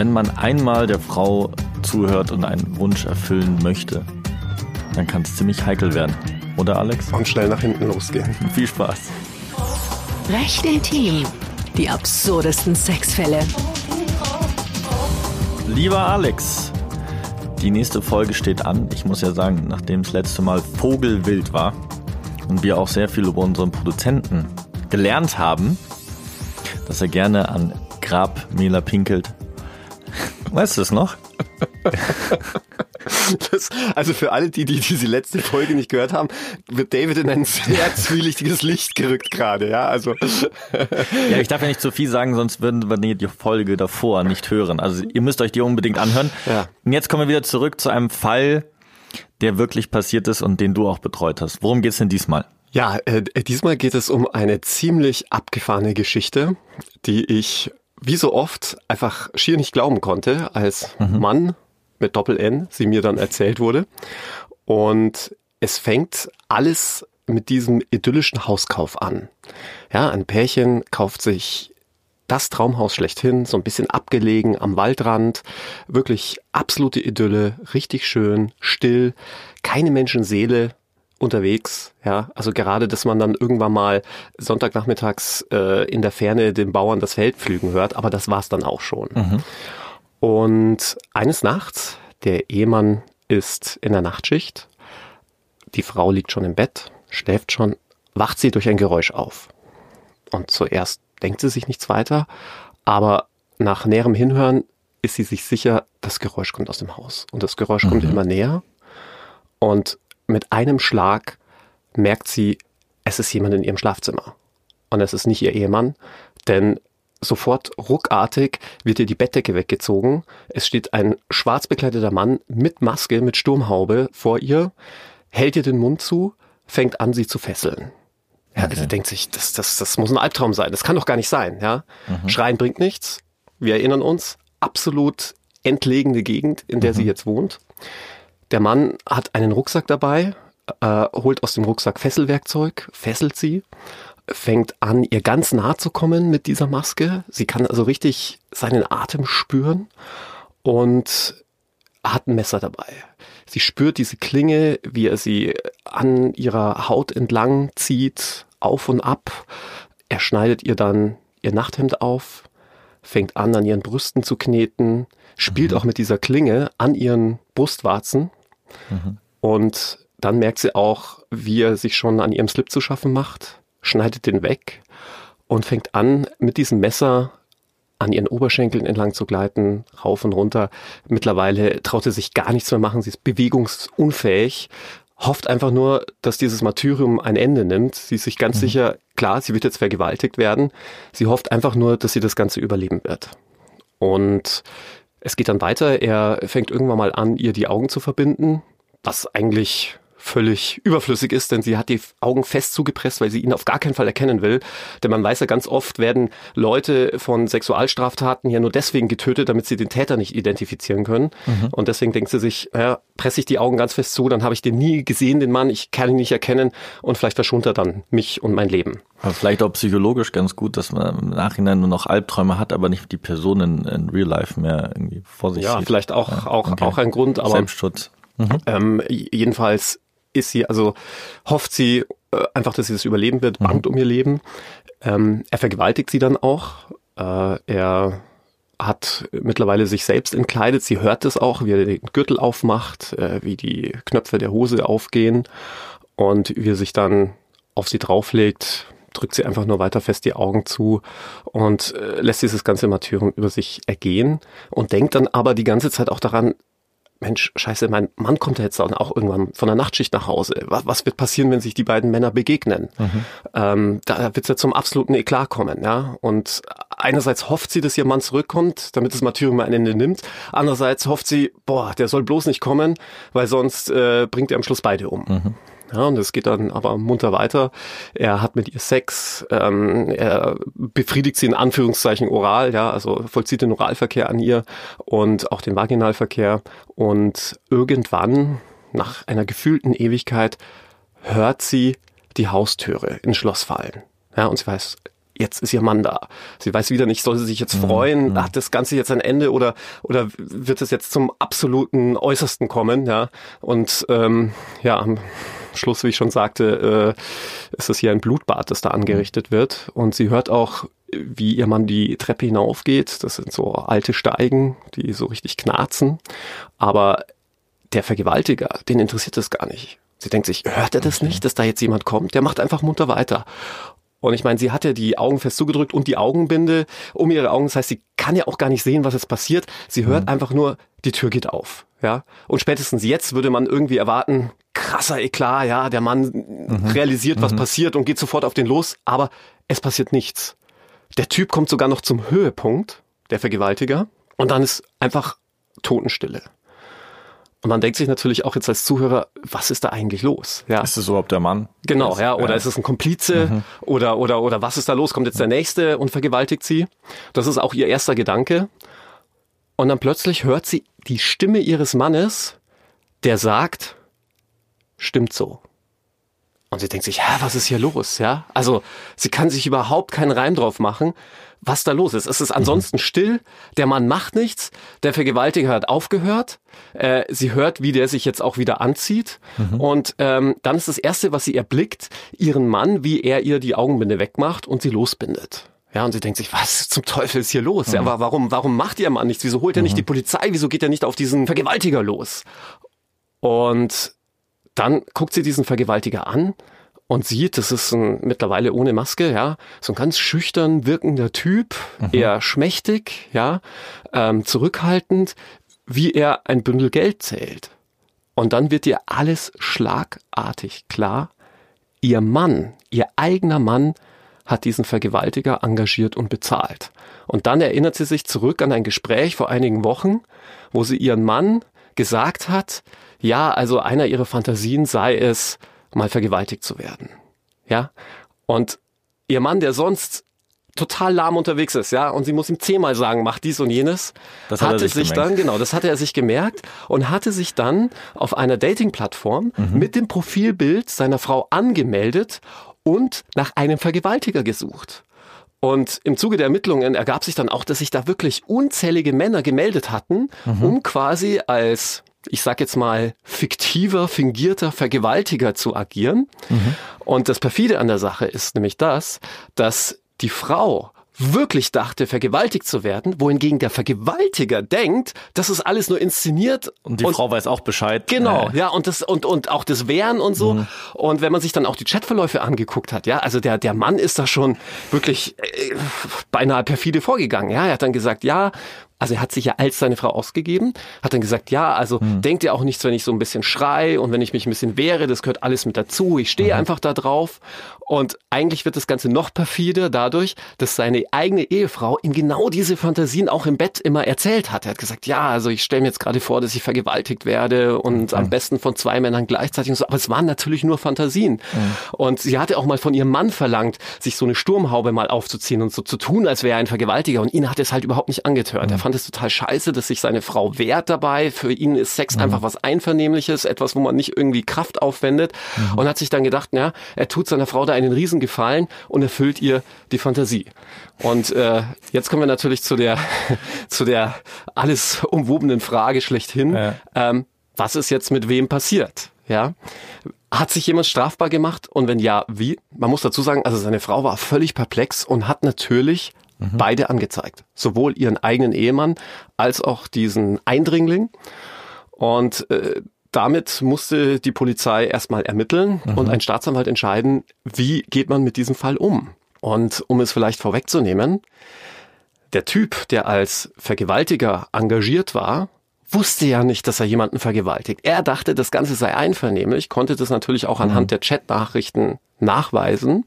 Wenn man einmal der Frau zuhört und einen Wunsch erfüllen möchte, dann kann es ziemlich heikel werden. Oder Alex? Und schnell nach hinten losgehen. Viel Spaß. Recht intim. Die absurdesten Sexfälle. Lieber Alex, die nächste Folge steht an. Ich muss ja sagen, nachdem das letzte Mal Vogelwild war und wir auch sehr viel über unseren Produzenten gelernt haben, dass er gerne an Grabmäler pinkelt. Weißt du es noch? Das, also für alle, die, die diese letzte Folge nicht gehört haben, wird David in ein sehr zwielichtiges Licht gerückt gerade, ja, also. Ja, ich darf ja nicht zu viel sagen, sonst würden wir die Folge davor nicht hören. Also ihr müsst euch die unbedingt anhören. Ja. Und jetzt kommen wir wieder zurück zu einem Fall, der wirklich passiert ist und den du auch betreut hast. Worum geht's denn diesmal? Ja, äh, diesmal geht es um eine ziemlich abgefahrene Geschichte, die ich wie so oft einfach schier nicht glauben konnte, als Mann mit Doppel-N sie mir dann erzählt wurde. Und es fängt alles mit diesem idyllischen Hauskauf an. Ja, ein Pärchen kauft sich das Traumhaus schlechthin, so ein bisschen abgelegen am Waldrand, wirklich absolute Idylle, richtig schön, still, keine Menschenseele unterwegs, ja, also gerade, dass man dann irgendwann mal Sonntagnachmittags äh, in der Ferne den Bauern das Feld pflügen hört, aber das war's dann auch schon. Und eines Nachts, der Ehemann ist in der Nachtschicht, die Frau liegt schon im Bett, schläft schon, wacht sie durch ein Geräusch auf. Und zuerst denkt sie sich nichts weiter, aber nach näherem Hinhören ist sie sich sicher, das Geräusch kommt aus dem Haus. Und das Geräusch kommt immer näher. Und mit einem Schlag merkt sie, es ist jemand in ihrem Schlafzimmer. Und es ist nicht ihr Ehemann, denn sofort ruckartig wird ihr die Bettdecke weggezogen. Es steht ein schwarz bekleideter Mann mit Maske, mit Sturmhaube vor ihr, hält ihr den Mund zu, fängt an, sie zu fesseln. Ja, Okay. Sie denkt sich, das, das, das muss ein Albtraum sein. Das kann doch gar nicht sein. Ja? Schreien bringt nichts. Wir erinnern uns, absolut entlegene Gegend, in der sie jetzt wohnt. Der Mann hat einen Rucksack dabei, äh, holt aus dem Rucksack Fesselwerkzeug, fesselt sie, fängt an, ihr ganz nah zu kommen mit dieser Maske. Sie kann also richtig seinen Atem spüren und hat ein Messer dabei. Sie spürt diese Klinge, wie er sie an ihrer Haut entlang zieht, auf und ab. Er schneidet ihr dann ihr Nachthemd auf, fängt an, an ihren Brüsten zu kneten, spielt auch mit dieser Klinge an ihren Brustwarzen. Und dann merkt sie auch, wie er sich schon an ihrem Slip zu schaffen macht, schneidet den weg und fängt an, mit diesem Messer an ihren Oberschenkeln entlang zu gleiten, rauf und runter. Mittlerweile traut sie sich gar nichts mehr machen, sie ist bewegungsunfähig, hofft einfach nur, dass dieses Martyrium ein Ende nimmt. Sie ist sich ganz sicher, klar, sie wird jetzt vergewaltigt werden. Sie hofft einfach nur, dass sie das Ganze überleben wird. Und es geht dann weiter. Er fängt irgendwann mal an, ihr die Augen zu verbinden, was eigentlich völlig überflüssig ist, denn sie hat die Augen fest zugepresst, weil sie ihn auf gar keinen Fall erkennen will. Denn man weiß ja ganz oft, werden Leute von Sexualstraftaten ja nur deswegen getötet, damit sie den Täter nicht identifizieren können. Und deswegen denkt sie sich, ja, presse ich die Augen ganz fest zu, dann habe ich den nie gesehen, den Mann, ich kann ihn nicht erkennen und vielleicht verschont er dann mich und mein Leben. Aber vielleicht auch psychologisch ganz gut, dass man im Nachhinein nur noch Albträume hat, aber nicht die Person in, in Real Life mehr irgendwie vor sich Ja, sieht. vielleicht auch, auch, okay. auch ein Grund, aber Selbstschutz. Ähm, jedenfalls ist sie, also hofft sie äh, einfach, dass sie das überleben wird, bangt um ihr Leben. Ähm, er vergewaltigt sie dann auch. Äh, er hat mittlerweile sich selbst entkleidet. Sie hört es auch, wie er den Gürtel aufmacht, äh, wie die Knöpfe der Hose aufgehen und wie er sich dann auf sie drauflegt, drückt sie einfach nur weiter fest die Augen zu und äh, lässt dieses ganze Martyrium über sich ergehen und denkt dann aber die ganze Zeit auch daran, Mensch, scheiße, mein Mann kommt ja jetzt dann auch irgendwann von der Nachtschicht nach Hause. Was, was wird passieren, wenn sich die beiden Männer begegnen? Ähm, da wird es ja zum absoluten Eklat kommen, ja. Und einerseits hofft sie, dass ihr Mann zurückkommt, damit das Martyrium ein Ende nimmt. Andererseits hofft sie, boah, der soll bloß nicht kommen, weil sonst äh, bringt er am Schluss beide um. Ja, und es geht dann aber munter weiter. Er hat mit ihr Sex, ähm, er befriedigt sie in Anführungszeichen oral, ja, also vollzieht den Oralverkehr an ihr und auch den Vaginalverkehr. Und irgendwann, nach einer gefühlten Ewigkeit, hört sie die Haustüre ins Schloss fallen. Ja, und sie weiß, jetzt ist ihr Mann da. Sie weiß wieder nicht, soll sie sich jetzt freuen, Mhm. hat das Ganze jetzt ein Ende oder, oder wird es jetzt zum absoluten Äußersten kommen, ja. Und ähm, ja, Schluss, wie ich schon sagte, äh, ist es hier ein Blutbad, das da angerichtet wird. Und sie hört auch, wie ihr Mann die Treppe hinaufgeht. Das sind so alte Steigen, die so richtig knarzen. Aber der Vergewaltiger, den interessiert das gar nicht. Sie denkt sich, hört er das nicht, dass da jetzt jemand kommt? Der macht einfach munter weiter. Und ich meine, sie hat ja die Augen fest zugedrückt und die Augenbinde um ihre Augen. Das heißt, sie kann ja auch gar nicht sehen, was jetzt passiert. Sie hört einfach nur, die Tür geht auf. Ja. Und spätestens jetzt würde man irgendwie erwarten, krasser Eklat, ja, der Mann realisiert, was passiert und geht sofort auf den los. Aber es passiert nichts. Der Typ kommt sogar noch zum Höhepunkt, der Vergewaltiger. Und dann ist einfach Totenstille. Und man denkt sich natürlich auch jetzt als Zuhörer, was ist da eigentlich los? Ja. Ist es überhaupt der Mann? Genau, ja. Oder Ja. ist es ein Komplize? Oder, oder, oder was ist da los? Kommt jetzt der Nächste und vergewaltigt sie? Das ist auch ihr erster Gedanke. Und dann plötzlich hört sie die Stimme ihres Mannes, der sagt, stimmt so. Und sie denkt sich, hä, was ist hier los? Ja, also sie kann sich überhaupt keinen Reim drauf machen, was da los ist. Es ist ansonsten still, der Mann macht nichts, der Vergewaltiger hat aufgehört, äh, sie hört, wie der sich jetzt auch wieder anzieht und ähm, dann ist das Erste, was sie erblickt, ihren Mann, wie er ihr die Augenbinde wegmacht und sie losbindet. Ja, und sie denkt sich, was zum Teufel ist hier los? Ja, aber warum, warum macht ihr Mann nichts? Wieso holt er nicht die Polizei? Wieso geht er nicht auf diesen Vergewaltiger los? Und dann guckt sie diesen Vergewaltiger an und sieht, das ist ein mittlerweile ohne Maske, ja, so ein ganz schüchtern wirkender Typ, eher schmächtig, ja, ähm, zurückhaltend, wie er ein Bündel Geld zählt. Und dann wird ihr alles schlagartig klar. Ihr Mann, ihr eigener Mann, hat diesen Vergewaltiger engagiert und bezahlt. Und dann erinnert sie sich zurück an ein Gespräch vor einigen Wochen, wo sie ihren Mann gesagt hat, ja, also einer ihrer Fantasien sei es, mal vergewaltigt zu werden. Ja? Und ihr Mann, der sonst total lahm unterwegs ist, ja, und sie muss ihm zehnmal sagen, mach dies und jenes, Das hat er hatte sich sich gemerkt. dann, genau, das hatte er sich gemerkt und hatte sich dann auf einer Dating-Plattform Mhm. mit dem Profilbild seiner Frau angemeldet und nach einem Vergewaltiger gesucht. Und im Zuge der Ermittlungen ergab sich dann auch, dass sich da wirklich unzählige Männer gemeldet hatten, Mhm. um quasi als, ich sag jetzt mal, fiktiver, fingierter Vergewaltiger zu agieren. Mhm. Und das perfide an der Sache ist nämlich das, dass die Frau wirklich dachte, vergewaltigt zu werden, wohingegen der Vergewaltiger denkt, das ist alles nur inszeniert. Und die Frau weiß auch Bescheid. Genau, Äh, ja, und das und und auch das Wehren und so. Und wenn man sich dann auch die Chatverläufe angeguckt hat, ja, also der der Mann ist da schon wirklich äh, beinahe perfide vorgegangen. Ja, er hat dann gesagt, ja, also er hat sich ja als seine Frau ausgegeben, hat dann gesagt, ja, also denkt ihr auch nichts, wenn ich so ein bisschen schrei und wenn ich mich ein bisschen wehre, das gehört alles mit dazu. Ich stehe einfach da drauf. Und eigentlich wird das Ganze noch perfider dadurch, dass seine eigene Ehefrau ihm genau diese Fantasien auch im Bett immer erzählt hat. Er hat gesagt, ja, also ich stelle mir jetzt gerade vor, dass ich vergewaltigt werde und am besten von zwei Männern gleichzeitig und so. Aber es waren natürlich nur Fantasien. Und sie hatte auch mal von ihrem Mann verlangt, sich so eine Sturmhaube mal aufzuziehen und so zu tun, als wäre er ein Vergewaltiger. Und ihn hat es halt überhaupt nicht angetört. Fand es total scheiße, dass sich seine Frau wehrt dabei. Für ihn ist Sex einfach was Einvernehmliches, etwas, wo man nicht irgendwie Kraft aufwendet. Und hat sich dann gedacht, ja, er tut seiner Frau da einen Riesengefallen und erfüllt ihr die Fantasie. Und äh, jetzt kommen wir natürlich zu der, zu der alles umwobenen Frage schlechthin. Ja. Ähm, was ist jetzt mit wem passiert? Ja. Hat sich jemand strafbar gemacht? Und wenn ja, wie? Man muss dazu sagen, also seine Frau war völlig perplex und hat natürlich beide angezeigt. Sowohl ihren eigenen Ehemann als auch diesen Eindringling. Und äh, damit musste die Polizei erstmal ermitteln und ein Staatsanwalt entscheiden, wie geht man mit diesem Fall um. Und um es vielleicht vorwegzunehmen, der Typ, der als Vergewaltiger engagiert war, wusste ja nicht, dass er jemanden vergewaltigt. Er dachte, das Ganze sei einvernehmlich, konnte das natürlich auch anhand der Chatnachrichten nachweisen,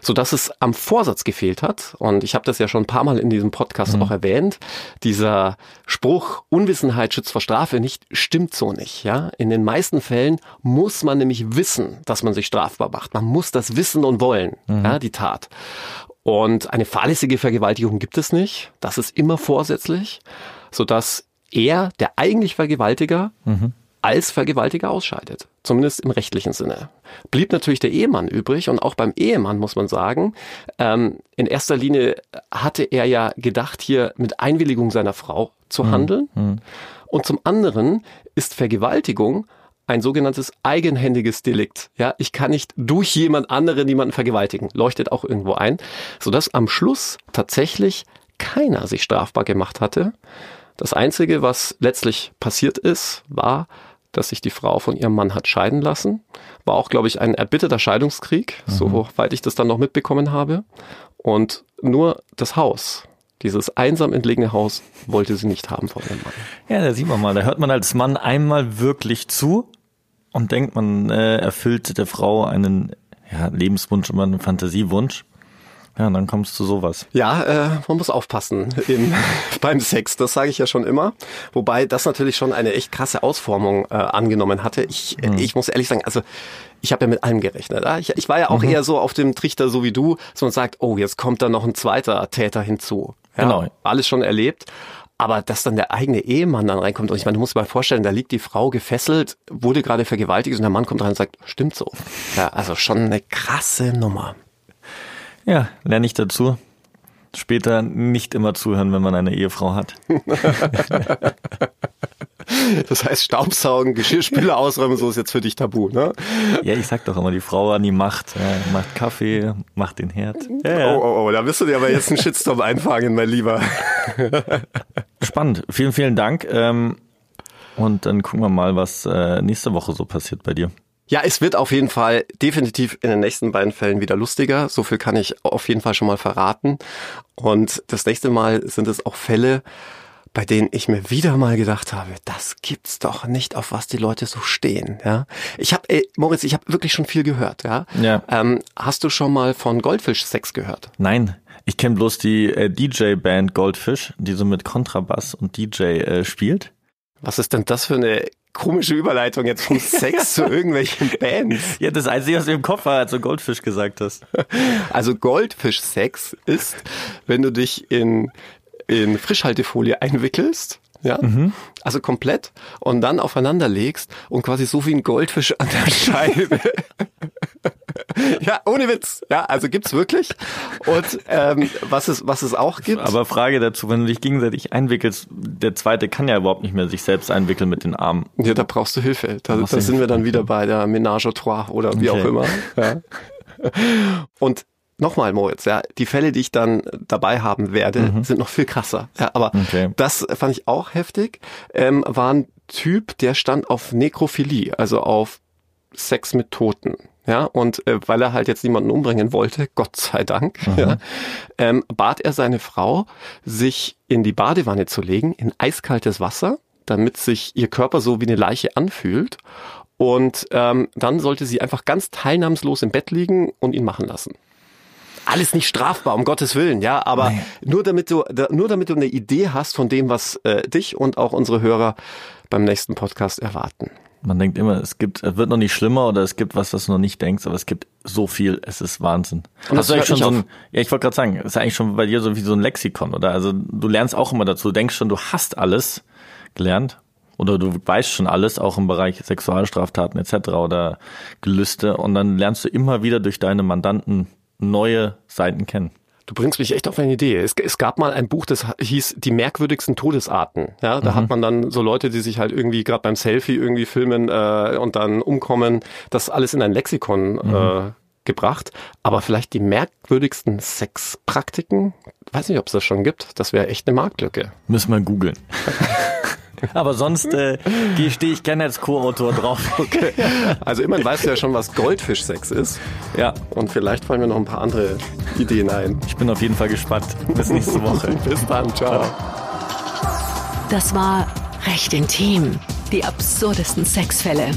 so dass es am Vorsatz gefehlt hat. Und ich habe das ja schon ein paar Mal in diesem Podcast auch erwähnt. Dieser Spruch Unwissenheit schützt vor Strafe nicht stimmt so nicht. Ja, in den meisten Fällen muss man nämlich wissen, dass man sich strafbar macht. Man muss das wissen und wollen. Ja, die Tat. Und eine fahrlässige Vergewaltigung gibt es nicht. Das ist immer vorsätzlich, sodass er, der eigentlich Vergewaltiger, als Vergewaltiger ausscheidet. Zumindest im rechtlichen Sinne. Blieb natürlich der Ehemann übrig und auch beim Ehemann muss man sagen, ähm, in erster Linie hatte er ja gedacht, hier mit Einwilligung seiner Frau zu mhm. handeln. Mhm. Und zum anderen ist Vergewaltigung ein sogenanntes eigenhändiges Delikt. Ja, ich kann nicht durch jemand anderen jemanden vergewaltigen. Leuchtet auch irgendwo ein, sodass am Schluss tatsächlich keiner sich strafbar gemacht hatte. Das einzige, was letztlich passiert ist, war, dass sich die Frau von ihrem Mann hat scheiden lassen. War auch, glaube ich, ein erbitterter Scheidungskrieg, mhm. soweit ich das dann noch mitbekommen habe. Und nur das Haus, dieses einsam entlegene Haus, wollte sie nicht haben von ihrem Mann. Ja, da sieht man mal, da hört man als Mann einmal wirklich zu und denkt, man äh, erfüllt der Frau einen ja, Lebenswunsch oder einen Fantasiewunsch. Ja, und dann kommst du sowas. Ja, äh, man muss aufpassen im, beim Sex, das sage ich ja schon immer. Wobei das natürlich schon eine echt krasse Ausformung äh, angenommen hatte. Ich, mhm. ich muss ehrlich sagen, also ich habe ja mit allem gerechnet. Ja? Ich, ich war ja auch mhm. eher so auf dem Trichter, so wie du, so man sagt, oh, jetzt kommt da noch ein zweiter Täter hinzu. Ja? Genau. Alles schon erlebt. Aber dass dann der eigene Ehemann dann reinkommt, und ich meine, du musst dir mal vorstellen, da liegt die Frau gefesselt, wurde gerade vergewaltigt und der Mann kommt rein und sagt, stimmt so. Ja, also schon eine krasse Nummer. Ja, lerne ich dazu. Später nicht immer zuhören, wenn man eine Ehefrau hat. Das heißt, Staubsaugen, Geschirrspüler ausräumen, so ist jetzt für dich tabu, ne? Ja, ich sag doch immer, die Frau an die Macht. Ja, macht Kaffee, macht den Herd. Ja. Oh, oh, oh, da wirst du dir aber jetzt einen Shitstorm einfangen, mein Lieber. Spannend. Vielen, vielen Dank. Ähm, und dann gucken wir mal, was äh, nächste Woche so passiert bei dir. Ja, es wird auf jeden Fall definitiv in den nächsten beiden Fällen wieder lustiger. So viel kann ich auf jeden Fall schon mal verraten. Und das nächste Mal sind es auch Fälle, bei denen ich mir wieder mal gedacht habe, das gibt's doch nicht, auf was die Leute so stehen. Ja, ich habe, Moritz, ich habe wirklich schon viel gehört. Ja, ja. Ähm, hast du schon mal von Goldfisch-Sex gehört? Nein. Ich kenne bloß die äh, DJ-Band Goldfish, die so mit Kontrabass und DJ äh, spielt. Was ist denn das für eine komische Überleitung jetzt vom Sex zu irgendwelchen Bands? Ja, das Einzige, was du im Kopf war, als du Goldfisch gesagt hast. Also Goldfisch-Sex ist, wenn du dich in in Frischhaltefolie einwickelst. Ja, mhm. also komplett und dann aufeinander legst und quasi so wie ein Goldfisch an der Scheibe. ja, ohne Witz. Ja, also gibt's wirklich. Und ähm, was es was es auch gibt. Aber Frage dazu, wenn du dich gegenseitig einwickelst, der zweite kann ja überhaupt nicht mehr sich selbst einwickeln mit den Armen. Ja, da brauchst du Hilfe. Da, da sind Hilfe. wir dann wieder bei der Ménage à trois oder wie okay. auch immer. Ja. Und nochmal, Moritz, ja, die Fälle, die ich dann dabei haben werde, mhm. sind noch viel krasser. Ja, aber okay. das fand ich auch heftig. Ähm, war ein Typ, der stand auf Nekrophilie, also auf Sex mit Toten. Ja, und äh, weil er halt jetzt niemanden umbringen wollte, Gott sei Dank, mhm. ja, ähm, bat er seine Frau, sich in die Badewanne zu legen, in eiskaltes Wasser, damit sich ihr Körper so wie eine Leiche anfühlt. Und ähm, dann sollte sie einfach ganz teilnahmslos im Bett liegen und ihn machen lassen alles nicht strafbar, um Gottes Willen, ja, aber Nein. nur damit du, nur damit du eine Idee hast von dem, was äh, dich und auch unsere Hörer beim nächsten Podcast erwarten. Man denkt immer, es gibt, es wird noch nicht schlimmer oder es gibt was, was du noch nicht denkst, aber es gibt so viel, es ist Wahnsinn. Und das ist schon so ein, ja, ich wollte gerade sagen, es ist eigentlich schon bei dir so wie so ein Lexikon, oder? Also du lernst auch immer dazu, du denkst schon, du hast alles gelernt oder du weißt schon alles, auch im Bereich Sexualstraftaten etc. oder Gelüste und dann lernst du immer wieder durch deine Mandanten neue Seiten kennen. Du bringst mich echt auf eine Idee. Es, es, gab mal ein Buch, das hieß Die merkwürdigsten Todesarten. Ja, da mhm. hat man dann so Leute, die sich halt irgendwie gerade beim Selfie irgendwie filmen äh, und dann umkommen, das alles in ein Lexikon mhm. äh, gebracht. Aber vielleicht die merkwürdigsten Sexpraktiken? Weiß nicht, ob es das schon gibt. Das wäre echt eine Marktlücke. Müssen wir googeln. Aber sonst äh, stehe ich gerne als Co-Autor drauf. Okay. Also immerhin weißt du ja schon, was Goldfischsex ist. Ja. Und vielleicht fallen mir noch ein paar andere Ideen ein. Ich bin auf jeden Fall gespannt. Bis nächste Woche. Bis dann. Ciao. Das war Recht intim. Die absurdesten Sexfälle.